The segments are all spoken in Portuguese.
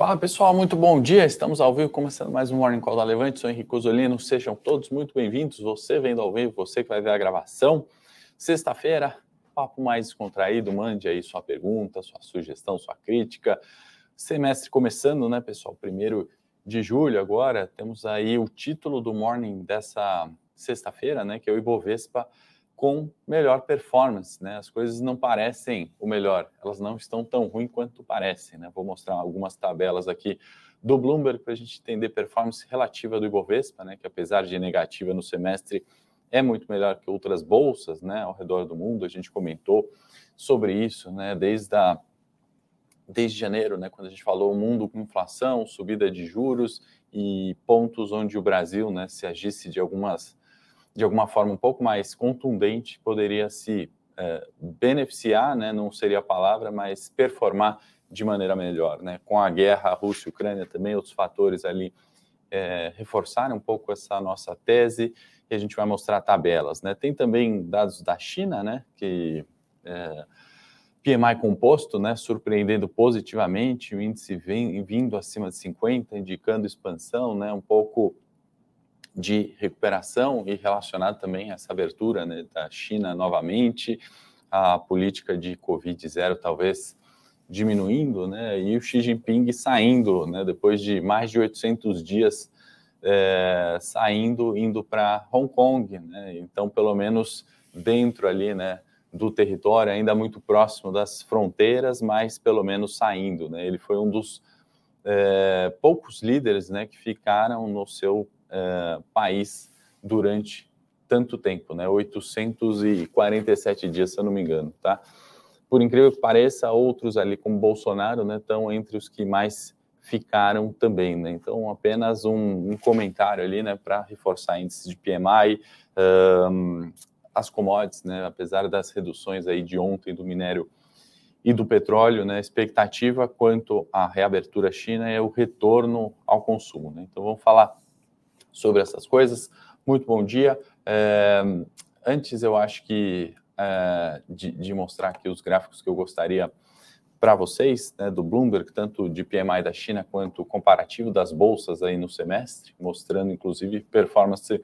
Fala pessoal, muito bom dia. Estamos ao vivo, começando mais um Morning Call da Levante. Sou Henrique Osolino. Sejam todos muito bem-vindos. Você vendo ao vivo, você que vai ver a gravação. Sexta-feira, papo mais descontraído. Mande aí sua pergunta, sua sugestão, sua crítica. Semestre começando, né, pessoal? Primeiro de julho agora. Temos aí o título do Morning dessa sexta-feira, né, que é o Ibovespa com melhor performance, né? As coisas não parecem o melhor, elas não estão tão ruins quanto parecem, né? Vou mostrar algumas tabelas aqui do Bloomberg para a gente entender performance relativa do Ibovespa, né? Que apesar de negativa no semestre, é muito melhor que outras bolsas, né? Ao redor do mundo, a gente comentou sobre isso, né? Desde a desde janeiro, né, quando a gente falou o mundo com inflação, subida de juros e pontos onde o Brasil, né, se agisse de algumas de alguma forma um pouco mais contundente, poderia se é, beneficiar, né, não seria a palavra, mas performar de maneira melhor. Né? Com a guerra Rússia-Ucrânia também, outros fatores ali é, reforçaram um pouco essa nossa tese e a gente vai mostrar tabelas. Né? Tem também dados da China, né, que é, PMI composto, né, surpreendendo positivamente, o índice vem, vindo acima de 50, indicando expansão, né, um pouco de recuperação e relacionado também a essa abertura né, da China novamente, a política de Covid zero talvez diminuindo, né, e o Xi Jinping saindo, né, depois de mais de 800 dias é, saindo, indo para Hong Kong, né, então pelo menos dentro ali, né, do território, ainda muito próximo das fronteiras, mas pelo menos saindo, né, ele foi um dos é, poucos líderes, né, que ficaram no seu uh, país durante tanto tempo, né? 847 dias, se eu não me engano, tá? Por incrível que pareça, outros ali, como Bolsonaro, né, estão entre os que mais ficaram também, né? Então, apenas um, um comentário ali, né, para reforçar índices de PMI, um, as commodities, né, apesar das reduções aí de ontem do minério e do petróleo, né, expectativa quanto à reabertura China é o retorno ao consumo, né? Então, vamos falar sobre essas coisas. Muito bom dia. É, antes, eu acho que é, de, de, mostrar aqui os gráficos que eu gostaria para vocês, né, do Bloomberg, tanto de PMI da China quanto comparativo das bolsas aí no semestre, mostrando inclusive performance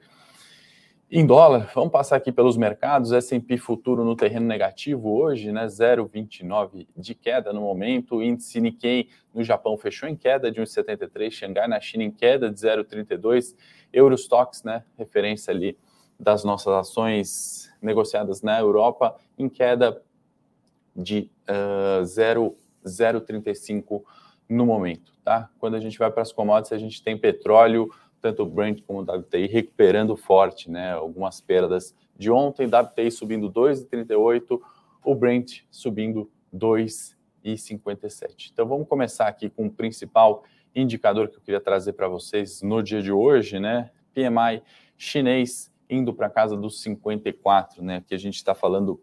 em dólar, vamos passar aqui pelos mercados. S&P futuro no terreno negativo hoje, né? 0,29 de queda no momento. O índice Nikkei no Japão fechou em queda de 1,73. Xangai na China em queda de 0,32. Eurostox, né? Referência ali das nossas ações negociadas na Europa em queda de uh, 0,035 no momento, tá? Quando a gente vai para as commodities, a gente tem petróleo tanto o Brent como o WTI recuperando forte, né? Algumas perdas de ontem, WTI subindo 2,38, o Brent subindo 2,57. Então vamos começar aqui com o principal indicador que eu queria trazer para vocês no dia de hoje, né? PMI chinês indo para casa dos 54, né? Que a gente está falando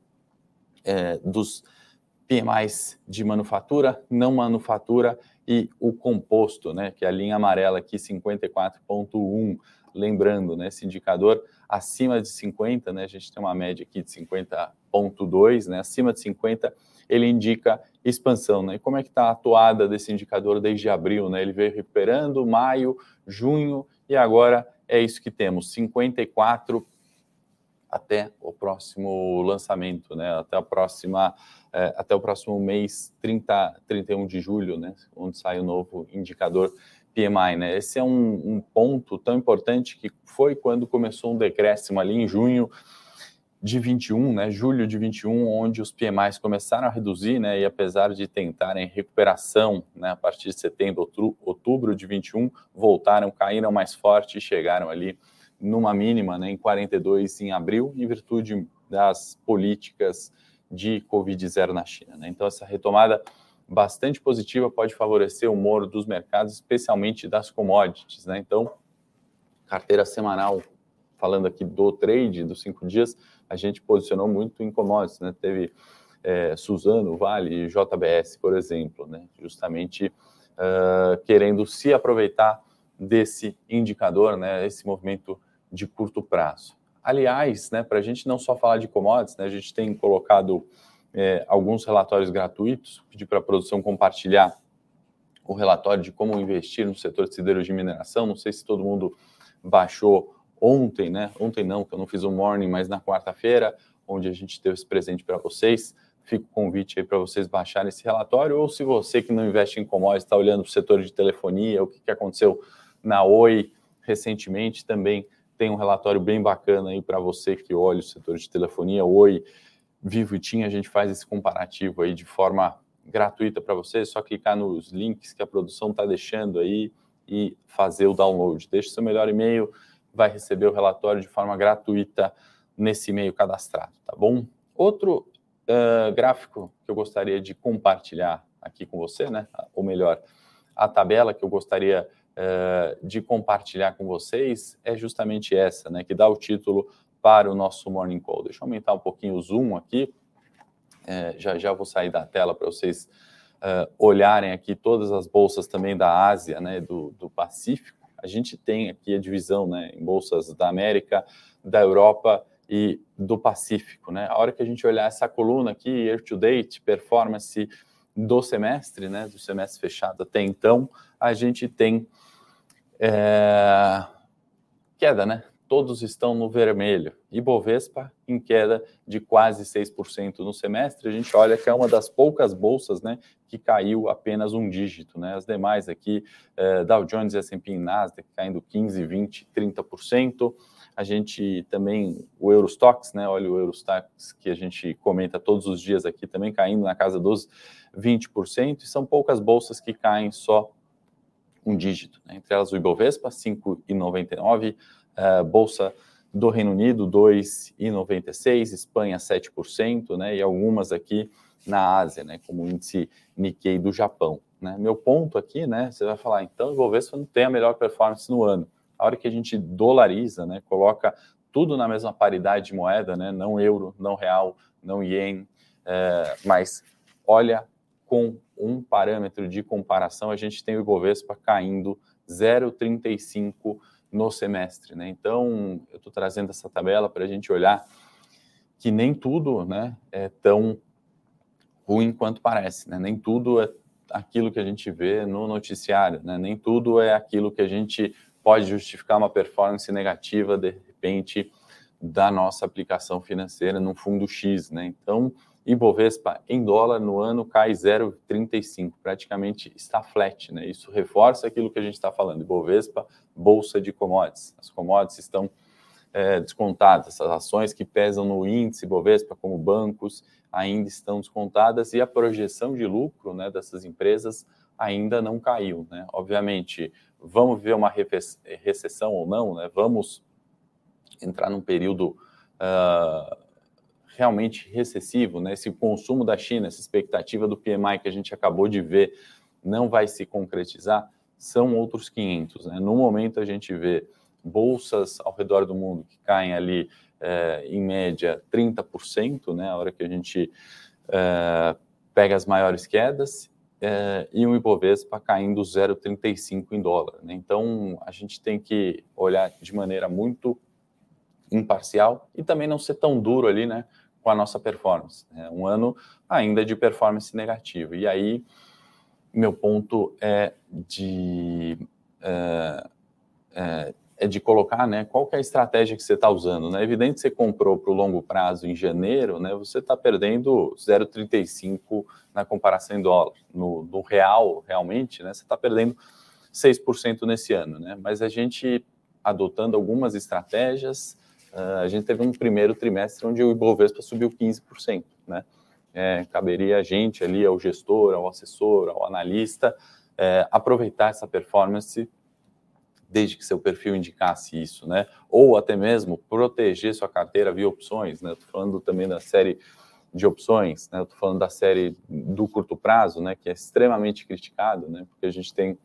é, dos PMIs de manufatura, não manufatura e o composto, né, que é a linha amarela aqui, 54.1. Lembrando, né, esse indicador acima de 50, né, a gente tem uma média aqui de 50.2, né, acima de 50, ele indica expansão, né? E como é que está a atuada desse indicador desde abril, né? Ele veio recuperando maio, junho e agora é isso que temos, 54 até o próximo lançamento, né? Até a próxima, é, até o próximo mês 30, 31 de julho, né? Onde sai o novo indicador PMI, né? Esse é um, um ponto tão importante que foi quando começou um decréscimo ali em junho de 21, né, julho de 21, onde os PMIs começaram a reduzir, né, e apesar de tentarem recuperação, né, a partir de setembro, outubro de 21, voltaram, caíram mais forte e chegaram ali numa mínima né, em 42 em abril, em virtude das políticas de Covid-0 na China. Né? Então, essa retomada bastante positiva pode favorecer o humor dos mercados, especialmente das commodities. Né? Então, carteira semanal, falando aqui do trade dos cinco dias, a gente posicionou muito em commodities. Né? Teve é, Suzano, Vale, JBS, por exemplo, né? justamente uh, querendo se aproveitar desse indicador, né? esse movimento de curto prazo. Aliás, né, para a gente não só falar de commodities, né, a gente tem colocado é, alguns relatórios gratuitos, pedi para a produção compartilhar o relatório de como investir no setor de siderurgia e mineração. Não sei se todo mundo baixou ontem, né? Ontem não, que eu não fiz o morning, mas na quarta-feira, onde a gente deu esse presente para vocês. Fica o convite aí para vocês baixarem esse relatório, ou se você que não investe em commodities está olhando para o setor de telefonia, o que, que aconteceu na Oi recentemente, também tem um relatório bem bacana aí para você que olha o setor de telefonia, Oi, Vivo e TIM, a gente faz esse comparativo aí de forma gratuita para você, é só clicar nos links que a produção está deixando aí e fazer o download. Deixe seu melhor e-mail, vai receber o relatório de forma gratuita nesse e-mail cadastrado, tá bom? Outro uh, gráfico que eu gostaria de compartilhar aqui com você, né? Ou melhor, a tabela que eu gostaria uh, de compartilhar com vocês é justamente essa, né? Que dá o título para o nosso Morning Call. Deixa eu aumentar um pouquinho o zoom aqui é, já já vou sair da tela para vocês uh, olharem aqui todas as bolsas também da Ásia, né, do, do Pacífico. A gente tem aqui a divisão né, em bolsas da América, da Europa e do Pacífico. Né? A hora que a gente olhar essa coluna aqui, year to date, performance do semestre, né, do semestre fechado até então, a gente tem é, queda, né? todos estão no vermelho. E Bovespa em queda de quase 6% no semestre. A gente olha que é uma das poucas bolsas né, que caiu apenas um dígito. Né? As demais aqui, eh, Dow Jones, S&P Nasdaq caindo 15, 20, 30%. A gente também, o Eurostox, né? Olha o Eurostox que a gente comenta todos os dias aqui, também caindo na casa dos 20%. E são poucas bolsas que caem só um dígito. Né? Entre elas o Ibovespa, 5,99%, uh, Bolsa do Reino Unido, 2,96%, Espanha, 7%, né, e algumas aqui na Ásia, né, como o índice Nikkei do Japão. Né. Meu ponto aqui, né, você vai falar, então o Ibovespa não tem a melhor performance no ano. A hora que a gente dolariza, né, coloca tudo na mesma paridade de moeda, né, não euro, não real, não ien, é, mas olha com um parâmetro de comparação, a gente tem o Ibovespa caindo 0,35% no semestre. Né? Então, eu estou trazendo essa tabela para a gente olhar que nem tudo né, é tão ruim quanto parece. Né? Nem tudo é aquilo que a gente vê no noticiário, né? nem tudo é aquilo que a gente pode justificar uma performance negativa, de repente, da nossa aplicação financeira num fundo X. Né? Então, Ibovespa em dólar no ano cai 0,35, praticamente está flat, né? Isso reforça aquilo que a gente está falando. Ibovespa, bolsa de commodities. As commodities estão é, descontadas, essas ações que pesam no índice Ibovespa, como bancos, ainda estão descontadas e a projeção de lucro né, dessas empresas ainda não caiu. Né? Obviamente, vamos ver uma recessão ou não, né? vamos entrar num período. Uh, realmente recessivo, né? Se o consumo da China, essa expectativa do PMI que a gente acabou de ver não vai se concretizar, são outros 500, né? No momento a gente vê bolsas ao redor do mundo que caem ali é, em média 30%, né? A hora que a gente é, pega as maiores quedas é, e o Ibovespa caindo 0,35 em dólar. Né? Então a gente tem que olhar de maneira muito imparcial e também não ser tão duro ali, né? Com a nossa performance. É um ano ainda de performance negativa. E aí, meu ponto é de, é, é, é de colocar né, qual é a estratégia que você está usando. Né? É evidente que você comprou para o longo prazo em janeiro, né, você está perdendo 0,35 na comparação em dólar. No, no real, realmente, né, você está perdendo 6% nesse ano. Né? Mas a gente adotando algumas estratégias, a gente teve um primeiro trimestre onde o Ibovespa subiu 15%, né? É, caberia a gente ali, ao gestor, ao assessor, ao analista, é, aproveitar essa performance desde que seu perfil indicasse isso, né? Ou até mesmo proteger sua carteira via opções, né? Estou falando também da série de opções, né? Estou falando da série do curto prazo, né? Que é extremamente criticado, né? Porque a gente tem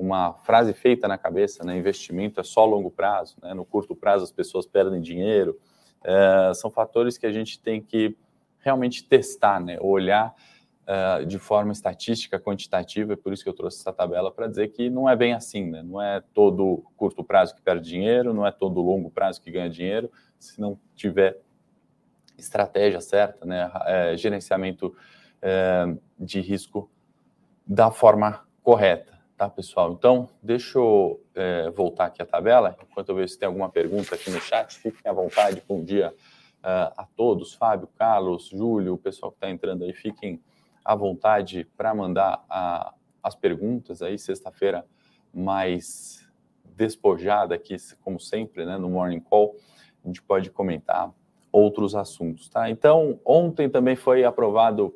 uma frase feita na cabeça, né? Investimento é só longo prazo, né? No curto prazo as pessoas perdem dinheiro. É, são fatores que a gente tem que realmente testar, né? Olhar uh, de forma estatística, quantitativa. É por isso que eu trouxe essa tabela para dizer que não é bem assim, né? Não é todo curto prazo que perde dinheiro, não é todo longo prazo que ganha dinheiro. Se não tiver estratégia certa, né? É, gerenciamento é, de risco da forma correta, tá, pessoal? Então, deixa eu é, voltar aqui a tabela, enquanto eu vejo se tem alguma pergunta aqui no chat, fiquem à vontade, bom dia uh, a todos, Fábio, Carlos, Júlio, o pessoal que está entrando aí, fiquem à vontade para mandar a, as perguntas aí, sexta-feira mais despojada aqui, como sempre, né, no Morning Call, a gente pode comentar outros assuntos, tá? Então, ontem também foi aprovado,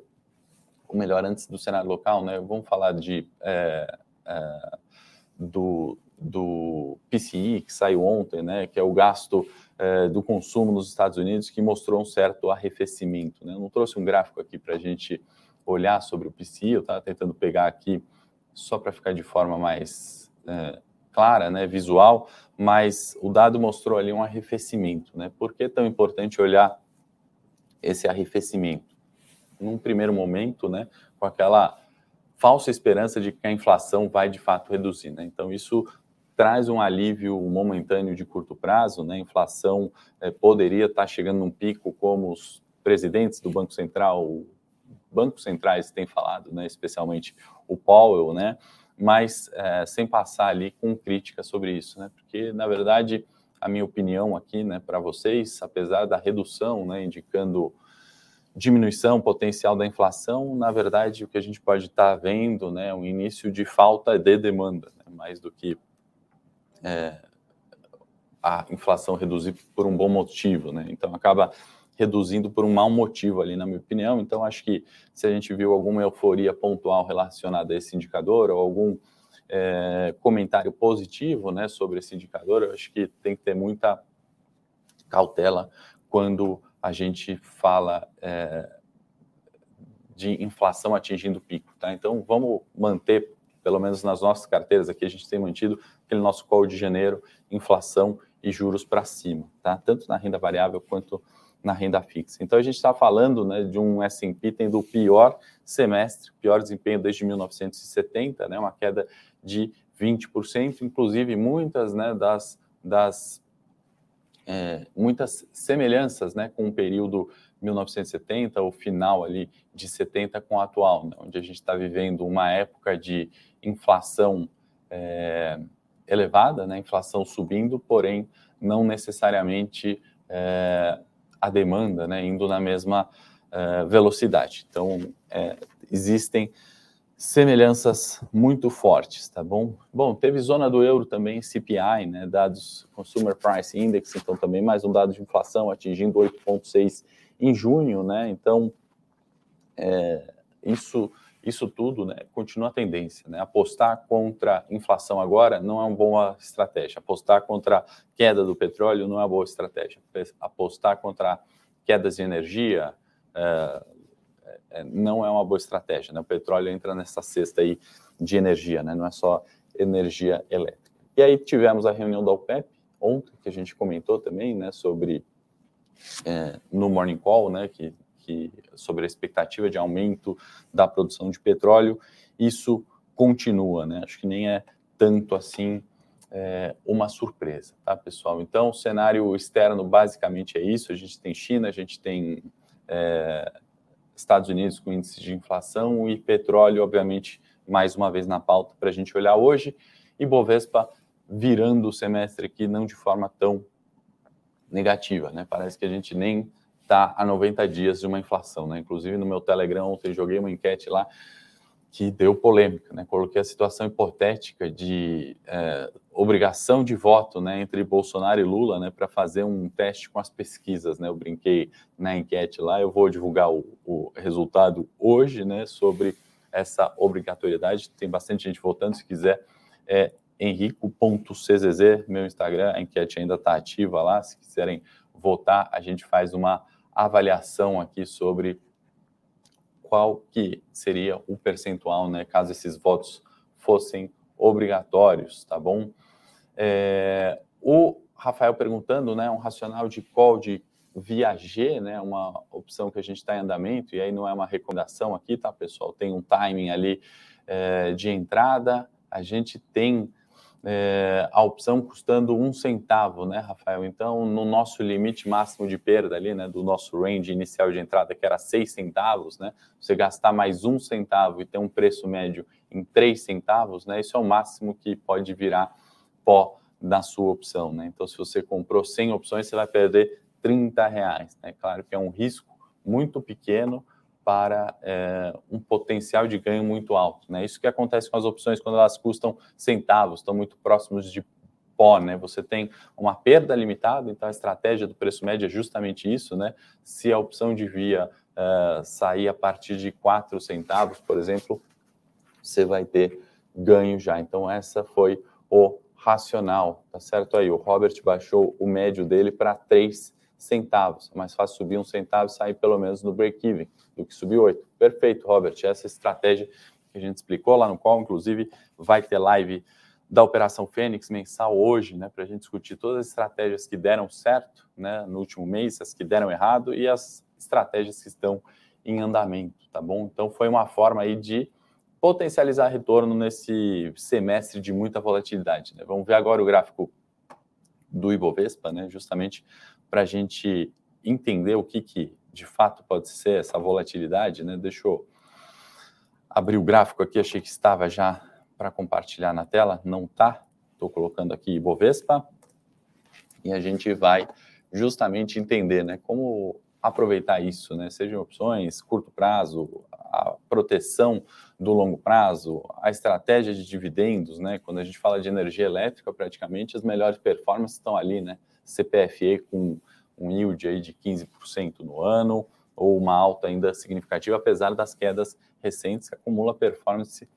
ou melhor, antes do Senado local, né, vamos falar de, é, é, do, do PCI, que saiu ontem, né, que é o gasto é, do consumo nos Estados Unidos, que mostrou um certo arrefecimento, né? Eu não trouxe um gráfico aqui para a gente olhar sobre o PCI, eu estava tentando pegar aqui só para ficar de forma mais é, clara, né, visual, mas o dado mostrou ali um arrefecimento. Né? Por que é tão importante olhar esse arrefecimento? Num primeiro momento, né, com aquela falsa esperança de que a inflação vai de fato reduzir. Né? Então, isso traz um alívio momentâneo de curto prazo, né? A inflação é, poderia estar chegando num pico, como os presidentes do Banco Central, bancos centrais têm falado, né? Especialmente o Powell, né? mas é, sem passar ali com crítica sobre isso, né? Porque, na verdade, a minha opinião aqui, né, para vocês, apesar da redução, né, indicando diminuição potencial da inflação, na verdade, o que a gente pode estar tá vendo, né, é um início de falta de demanda, né, mais do que é, a inflação reduzir por um bom motivo, né? Então acaba reduzindo por um mau motivo ali, na minha opinião. Então, acho que se a gente viu alguma euforia pontual relacionada a esse indicador, ou algum é, comentário positivo né, sobre esse indicador, eu acho que tem que ter muita cautela quando a gente fala é, de inflação atingindo pico. Tá? Então, vamos manter, pelo menos nas nossas carteiras aqui, a gente tem mantido aquele nosso call de janeiro, inflação e juros para cima, tá? tanto na renda variável quanto na renda fixa. Então a gente está falando né, de um S&P tendo o pior semestre, pior desempenho desde 1970, né, uma queda de 20%, inclusive muitas né, das, das é, muitas semelhanças né, com o período 1970, o final ali de 70 com o atual, né, onde a gente está vivendo uma época de inflação é, elevada, né, inflação subindo, porém não necessariamente é, a demanda né, indo na mesma uh, velocidade. Então, é, existem semelhanças muito fortes, tá bom? Bom, teve zona do euro também, CPI, né, dados Consumer Price Index, então também mais um dado de inflação atingindo 8,6 em junho, né? Então, é, isso isso tudo né, continua a tendência. Né? Apostar contra inflação agora não é uma boa estratégia. Apostar contra queda do petróleo não é uma boa estratégia. Apostar contra quedas de energia é, não é uma boa estratégia. Né? O petróleo entra nessa cesta aí de energia, né? não é só energia elétrica. E aí tivemos a reunião da OPEP ontem, que a gente comentou também né, sobre é, no Morning Call, né, que que, sobre a expectativa de aumento da produção de petróleo, isso continua, né? Acho que nem é tanto assim é, uma surpresa, tá, pessoal? Então, o cenário externo basicamente é isso: a gente tem China, a gente tem é, Estados Unidos com índice de inflação e petróleo, obviamente, mais uma vez na pauta para a gente olhar hoje, e Bovespa virando o semestre aqui não de forma tão negativa, né? Parece que a gente nem está a 90 dias de uma inflação, né? Inclusive no meu Telegram ontem joguei uma enquete lá que deu polêmica, né? Coloquei a situação hipotética de é, obrigação de voto, né, entre Bolsonaro e Lula, né, para fazer um teste com as pesquisas, né? Eu brinquei na enquete lá, eu vou divulgar o, o resultado hoje, né, sobre essa obrigatoriedade. Tem bastante gente votando, se quiser é henrico.czz, meu Instagram, a enquete ainda está ativa lá, se quiserem votar, a gente faz uma avaliação aqui sobre que seria o percentual, né, caso esses votos fossem obrigatórios, tá bom? É, o Rafael perguntando, né, um racional de call de viager, né, uma opção que a gente está em andamento, e aí não é uma recomendação aqui, tá, pessoal? Tem um timing ali é, de entrada, a gente tem é, a opção custando um centavo, né, Rafael? Então, no nosso limite máximo de perda ali, né, do nosso range inicial de entrada, que era seis centavos, né, você gastar mais um centavo e ter um preço médio em três centavos, né, isso é o máximo que pode virar pó na sua opção, né? Então, se você comprou 100 opções, você vai perder 30 reais, né? Claro que é um risco muito pequeno, para é, um potencial de ganho muito alto. Né? Isso que acontece com as opções quando elas custam centavos, estão muito próximos de pó, né? Você tem uma perda limitada, então a estratégia do preço médio é justamente isso, né? Se a opção devia uh, é, sair a partir de 4 centavos, por exemplo, você vai ter ganho já. Então, essa foi o racional, tá certo aí? O Robert baixou o médio dele para 3 centavos. É mais fácil subir um centavo e sair pelo menos no break-even do que subir oito. Perfeito, Robert. Essa estratégia que a gente explicou lá no qual, inclusive, vai ter live da Operação Fênix mensal hoje, né, para a gente discutir todas as estratégias que deram certo né, no último mês, as que deram errado e as estratégias que estão em andamento, tá bom? Então foi uma forma aí de potencializar retorno nesse semestre de muita volatilidade. Né? Vamos ver agora o gráfico do Ibovespa, né, justamente para a gente entender o que, que de fato pode ser essa volatilidade, né? Deixa eu abrir o gráfico aqui, achei que estava já para compartilhar na tela, não está. Estou colocando aqui Ibovespa e a gente vai justamente entender, né, como aproveitar isso, né, sejam opções curto prazo, a proteção do longo prazo, a estratégia de dividendos, né, quando a gente fala de energia elétrica, praticamente as melhores performances estão ali, né, CPFE com um yield aí de 15% no ano, ou uma alta ainda significativa, apesar das quedas recentes, que acumula performance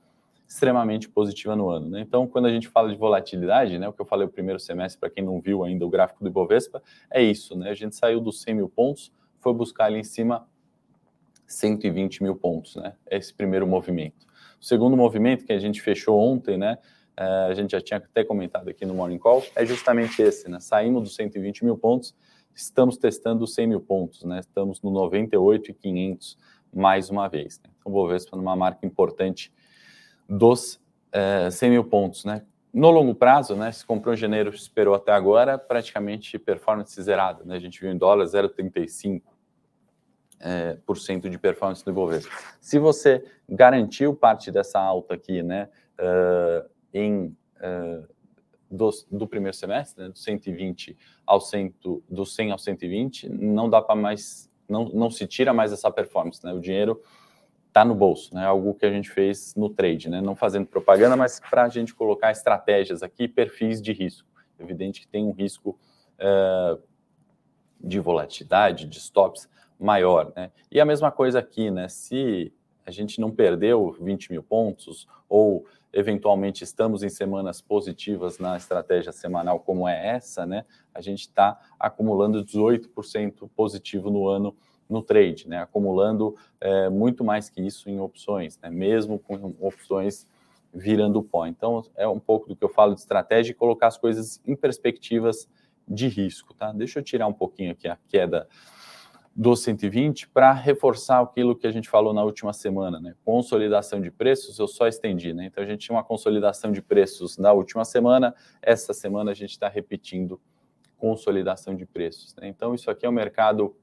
extremamente positiva no ano. Né? Então, quando a gente fala de volatilidade, né, o que eu falei o primeiro semestre, para quem não viu ainda o gráfico do Ibovespa, é isso, né? A gente saiu dos 100 mil pontos, foi buscar ali em cima 120 mil pontos, né? Esse primeiro movimento. O segundo movimento que a gente fechou ontem, né? Eh, a gente já tinha até comentado aqui no Morning Call, é justamente esse, né? Saímos dos 120 mil pontos estamos testando 100 mil pontos, né? Estamos no 98,500 mais uma vez. Né? Então, o Bovespa numa marca importante dos é, eh, 100 mil pontos, né? No longo prazo, né? Se comprou em janeiro, esperou até agora, praticamente performance zerada, né? A gente viu em dólar 0,35 é, por cento de performance do Ibovespa. Se você garantiu parte dessa alta aqui, né? Uh, em uh, do, do primeiro semestre, né, do 120 ao 100, do 100 ao 120, não dá para mais, não, não se tira mais essa performance, né? O dinheiro está no bolso, né? Algo que a gente fez no trade, né? Não fazendo propaganda, mas para a gente colocar estratégias aqui, perfis de risco. Evidente que tem um risco uh, de volatilidade, de stops maior, né? E a mesma coisa aqui, né? Se a gente não perdeu 20 mil pontos ou eventualmente estamos em semanas positivas na estratégia semanal como é essa, né? A gente está acumulando 18% positivo no ano no trade, né? Acumulando é, muito mais que isso em opções, né? Mesmo com opções virando pó. Então é um pouco do que eu falo de estratégia e colocar as coisas em perspectivas de risco, tá? Deixa eu tirar um pouquinho aqui a queda do 120 para reforçar aquilo que a gente falou na última semana, né? Consolidação de preços, eu só estendi, né? Então a gente tinha uma consolidação de preços na última semana, essa semana a gente está repetindo consolidação de preços. Né? Então isso aqui é o mercado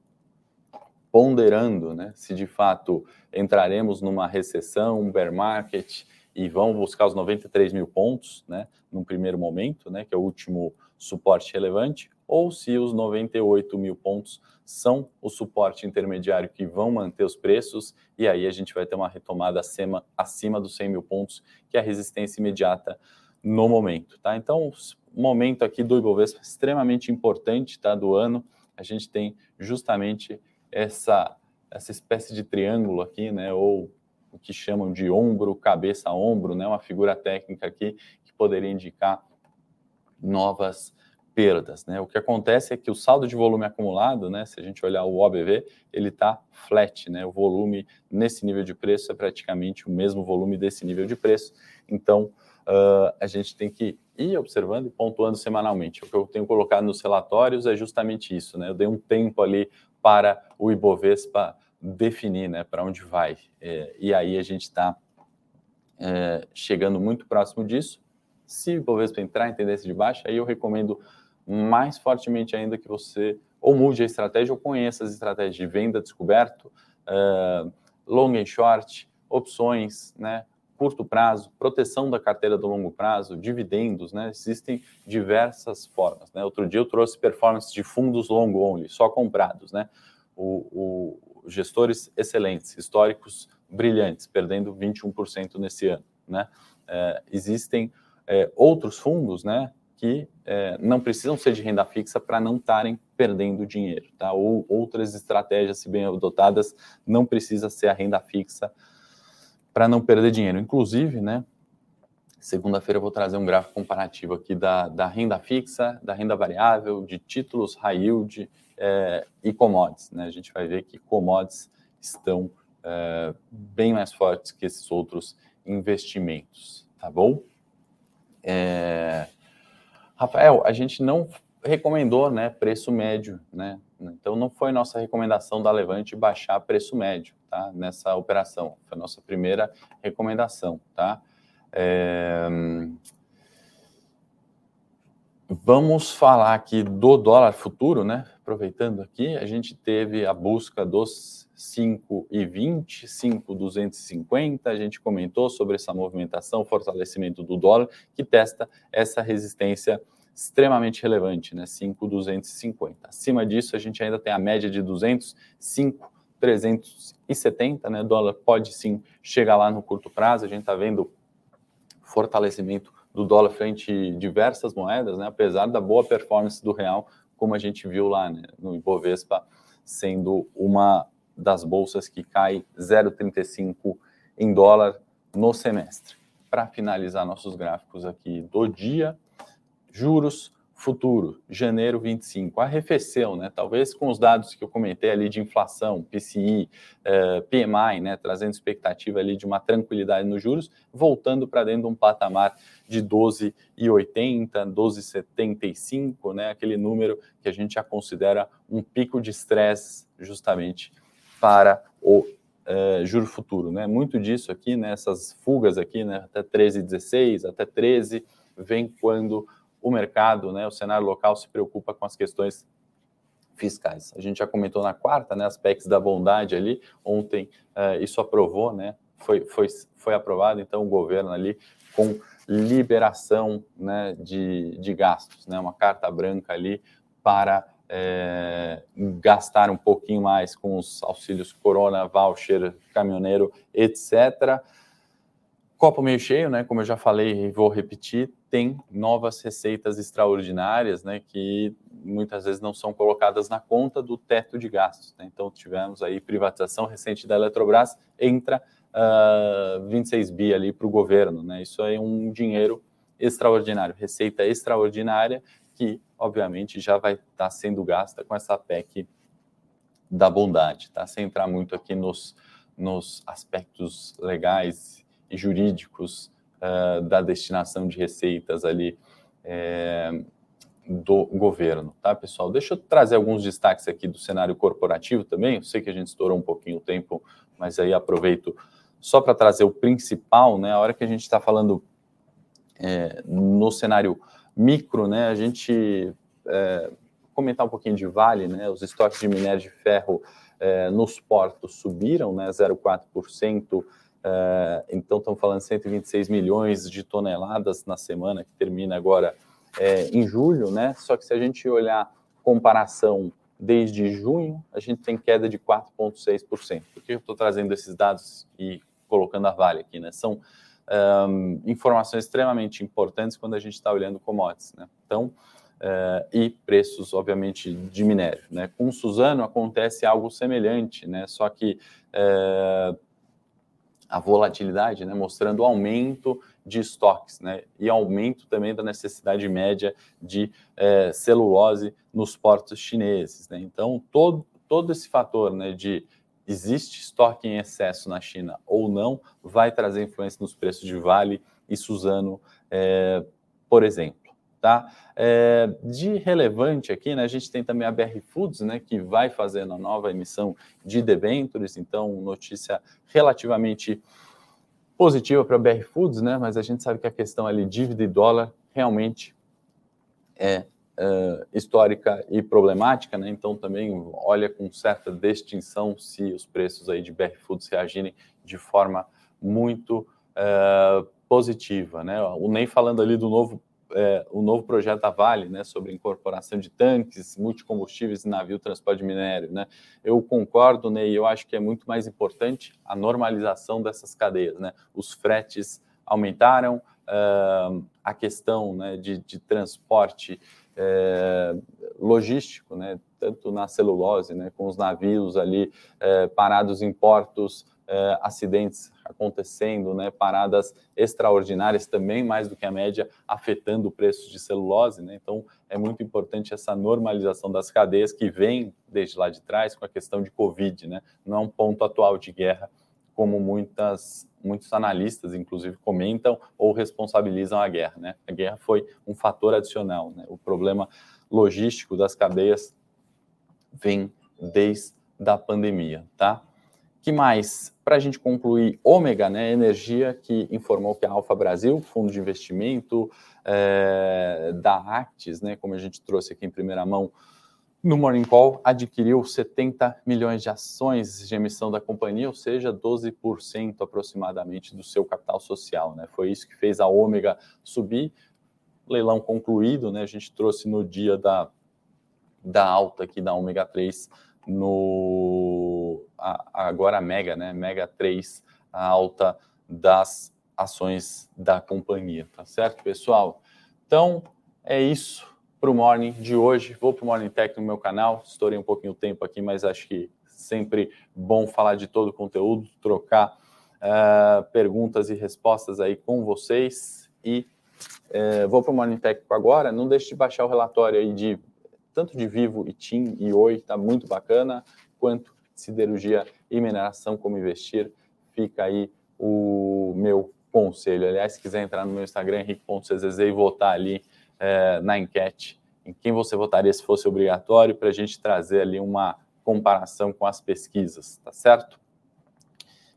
ponderando, né? Se de fato entraremos numa recessão, um bear market e vão buscar os 93 mil pontos, né? Num primeiro momento, né? Que é o último suporte relevante, ou se os 98 mil pontos são o suporte intermediário que vão manter os preços, e aí a gente vai ter uma retomada acima, acima dos 100 mil pontos, que é a resistência imediata no momento. Tá? Então, o momento aqui do Ibovespa é extremamente importante tá, do ano, a gente tem justamente essa, essa espécie de triângulo aqui, né, ou o que chamam de ombro, cabeça, ombro, né, uma figura técnica aqui que poderia indicar novas perdas. Né? O que acontece é que o saldo de volume acumulado, né, se a gente olhar o OBV, ele está flat. Né? O volume nesse nível de preço é praticamente o mesmo volume desse nível de preço. Então, uh, a gente tem que ir observando e pontuando semanalmente. O que eu tenho colocado nos relatórios é justamente isso. Né? Eu dei um tempo ali para o Ibovespa definir né, para onde vai. É, e aí a gente está é, chegando muito próximo disso Se o Bovespa entrar em tendência de baixa, aí eu recomendo mais fortemente ainda que você ou mude a estratégia ou conheça as estratégias de venda descoberto, uh, long and short, opções, né, curto prazo, proteção da carteira do longo prazo, dividendos, né? Existem diversas formas. Né? Outro dia eu trouxe performance de fundos long only, só comprados, né? O, o gestores excelentes, históricos brilhantes, perdendo 21% nesse ano, né? É, existem é, outros fundos, né? Que é, não precisam ser de renda fixa para não estarem perdendo dinheiro, tá? Ou outras estratégias, se bem adotadas, não precisa ser a renda fixa para não perder dinheiro. Inclusive, né, segunda-feira eu vou trazer um gráfico comparativo aqui da, da renda fixa, da renda variável, de títulos high yield é, e commodities. Né? A gente vai ver que commodities estão é, bem mais fortes que esses outros investimentos, tá bom? É... Rafael, a gente não recomendou né, preço médio, né? Então não foi nossa recomendação da Levante baixar preço médio tá? nessa operação. Foi a nossa primeira recomendação. Tá? É... Vamos falar aqui do dólar futuro, né? Aproveitando aqui, a gente teve a busca dos 5,20, 5,250. A gente comentou sobre essa movimentação, fortalecimento do dólar, que testa essa resistência extremamente relevante, né? 5,250. Acima disso, a gente ainda tem a média de 200, 5, 370, né? O dólar pode sim chegar lá no curto prazo. A gente está vendo fortalecimento do dólar frente diversas moedas, né? Apesar da boa performance do real, como a gente viu lá né? no Ibovespa, sendo uma das bolsas que cai 0,35 em dólar no semestre. Para finalizar nossos gráficos aqui do dia, juros futuro, janeiro 25, arrefeceu, né? Talvez com os dados que eu comentei ali de inflação, PCI, eh, PMI, né? Trazendo expectativa ali de uma tranquilidade nos juros, voltando para dentro de um patamar de 12,80, 12,75, né? Aquele número que a gente já considera um pico de estresse justamente para o eh, juro futuro, né? Muito disso aqui, né? Essas fugas aqui, né? Até 13,16, até 13, vem quando o mercado, né, o cenário local se preocupa com as questões fiscais. A gente já comentou na quarta, né, as PECs da bondade ali, ontem uh, isso aprovou, né, foi, foi, foi aprovado, então o governo ali com liberação né, de, de gastos, né, uma carta branca ali para é, gastar um pouquinho mais com os auxílios Corona, voucher, caminhoneiro, etc. Copo meio cheio, né? Como eu já falei e vou repetir, tem novas receitas extraordinárias, né? Que muitas vezes não são colocadas na conta do teto de gastos. Né? Então tivemos aí privatização recente da Eletrobras, entra uh, ah, 26 bi ali para o governo, né? Isso é um dinheiro extraordinário, receita extraordinária que, obviamente, já vai estar tá sendo gasta com essa PEC da bondade, tá? Sem entrar muito aqui nos, nos aspectos legais e jurídicos uh, da destinação de receitas ali é, do governo, tá, pessoal? Deixa eu trazer alguns destaques aqui do cenário corporativo também. Eu sei que a gente estourou um pouquinho o tempo, mas aí aproveito só para trazer o principal, né? A hora que a gente está falando é, no cenário micro, né? A gente é, comentar um pouquinho de Vale, né? Os estoques de minério de ferro é, nos portos subiram, né? 0,4%. Uh, então, estamos falando de 126 milhões de toneladas na semana, que termina agora é, em julho, né? Só que se a gente olhar comparação desde junho, a gente tem queda de 4,6%. Por que eu estou trazendo esses dados e colocando a Vale aqui, né? São um, informações extremamente importantes quando a gente está olhando commodities, né? Então, uh, e preços, obviamente, de minério, né? Com Suzano acontece algo semelhante, né? Só que uh, a volatilidade, né, mostrando o aumento de estoques, né, e aumento também da necessidade média de é, celulose nos portos chineses. Né. Então, todo, todo esse fator né, de existe estoque em excesso na China ou não, vai trazer influência nos preços de Vale e Suzano, é, por exemplo. Tá? É, de relevante aqui, né, a gente tem também a BR Foods, né, que vai fazendo a nova emissão de debêntures, então notícia relativamente positiva para a BR Foods, né? Mas a gente sabe que a questão ali, dívida e dólar, realmente é uh, histórica e problemática, né? Então também olha com certa distinção se os preços aí de BR Foods reagirem de forma muito uh, positiva, né? O Ney falando ali do novo é, o novo projeto da Vale, né, sobre incorporação de tanques, multicombustíveis e navio transporte de minério, né? Eu concordo, Ney, eu acho que é muito mais importante a normalização dessas cadeias, né? Os fretes aumentaram, uh, a questão né, de, de transporte é, logístico, né, tanto na celulose, né, com os navios ali é, parados em portos, é, acidentes acontecendo, né, paradas extraordinárias também, mais do que a média, afetando o preço de celulose. Né? Então, é muito importante essa normalização das cadeias que vem desde lá de trás com a questão de Covid. Né? Não é um ponto atual de guerra, como muitas, muitos analistas, inclusive, comentam ou responsabilizam a guerra. Né? A guerra foi um fator adicional. Né? O problema logístico das cadeias vem desde a pandemia, tá? Que mais? Para a gente concluir, Ômega, né, energia que informou que a Alfa Brasil, fundo de investimento é, da Actis, né, como a gente trouxe aqui em primeira mão, no Morning Call, adquiriu 70 milhões de ações de emissão da companhia, ou seja, 12% aproximadamente do seu capital social. Né? Foi isso que fez a Ômega subir. Leilão concluído, né? a gente trouxe no dia da, da alta aqui da Ômega 3, no, a, agora a Mega, né? Mega 3, a alta das ações da companhia, tá certo, pessoal? Então, é isso para o Morning de hoje. Vou para o Morning Tech no meu canal. Estourei um pouquinho o tempo aqui, mas acho que sempre bom falar de todo o conteúdo, trocar uh, perguntas e respostas aí com vocês. E uh, vou para o Morning Tech agora. Não deixe de baixar o relatório aí de tanto de Vivo e TIM e Oi, está muito bacana, quanto siderurgia e mineração, como investir. Fica aí o meu conselho. Aliás, se quiser entrar no meu Instagram, henrique.czz e votar ali é, na enquete em quem você votaria se fosse obrigatório, para a gente trazer ali uma comparação com as pesquisas, tá certo?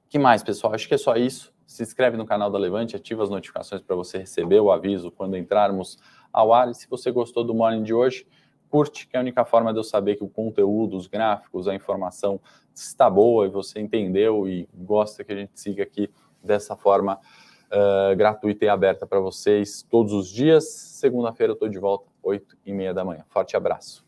que mais, pessoal? Acho que é só isso. Se inscreve no canal da Levante, ativa as notificações para você receber o aviso quando entrarmos ao ar. E se você gostou do Morning de hoje, curte, que é a única forma de eu saber que o conteúdo, os gráficos, a informação está boa e você entendeu e gosta que a gente siga aqui dessa forma uh, gratuita e aberta para vocês todos os dias. Segunda-feira eu estou de volta, 8 e meia da manhã. Forte abraço.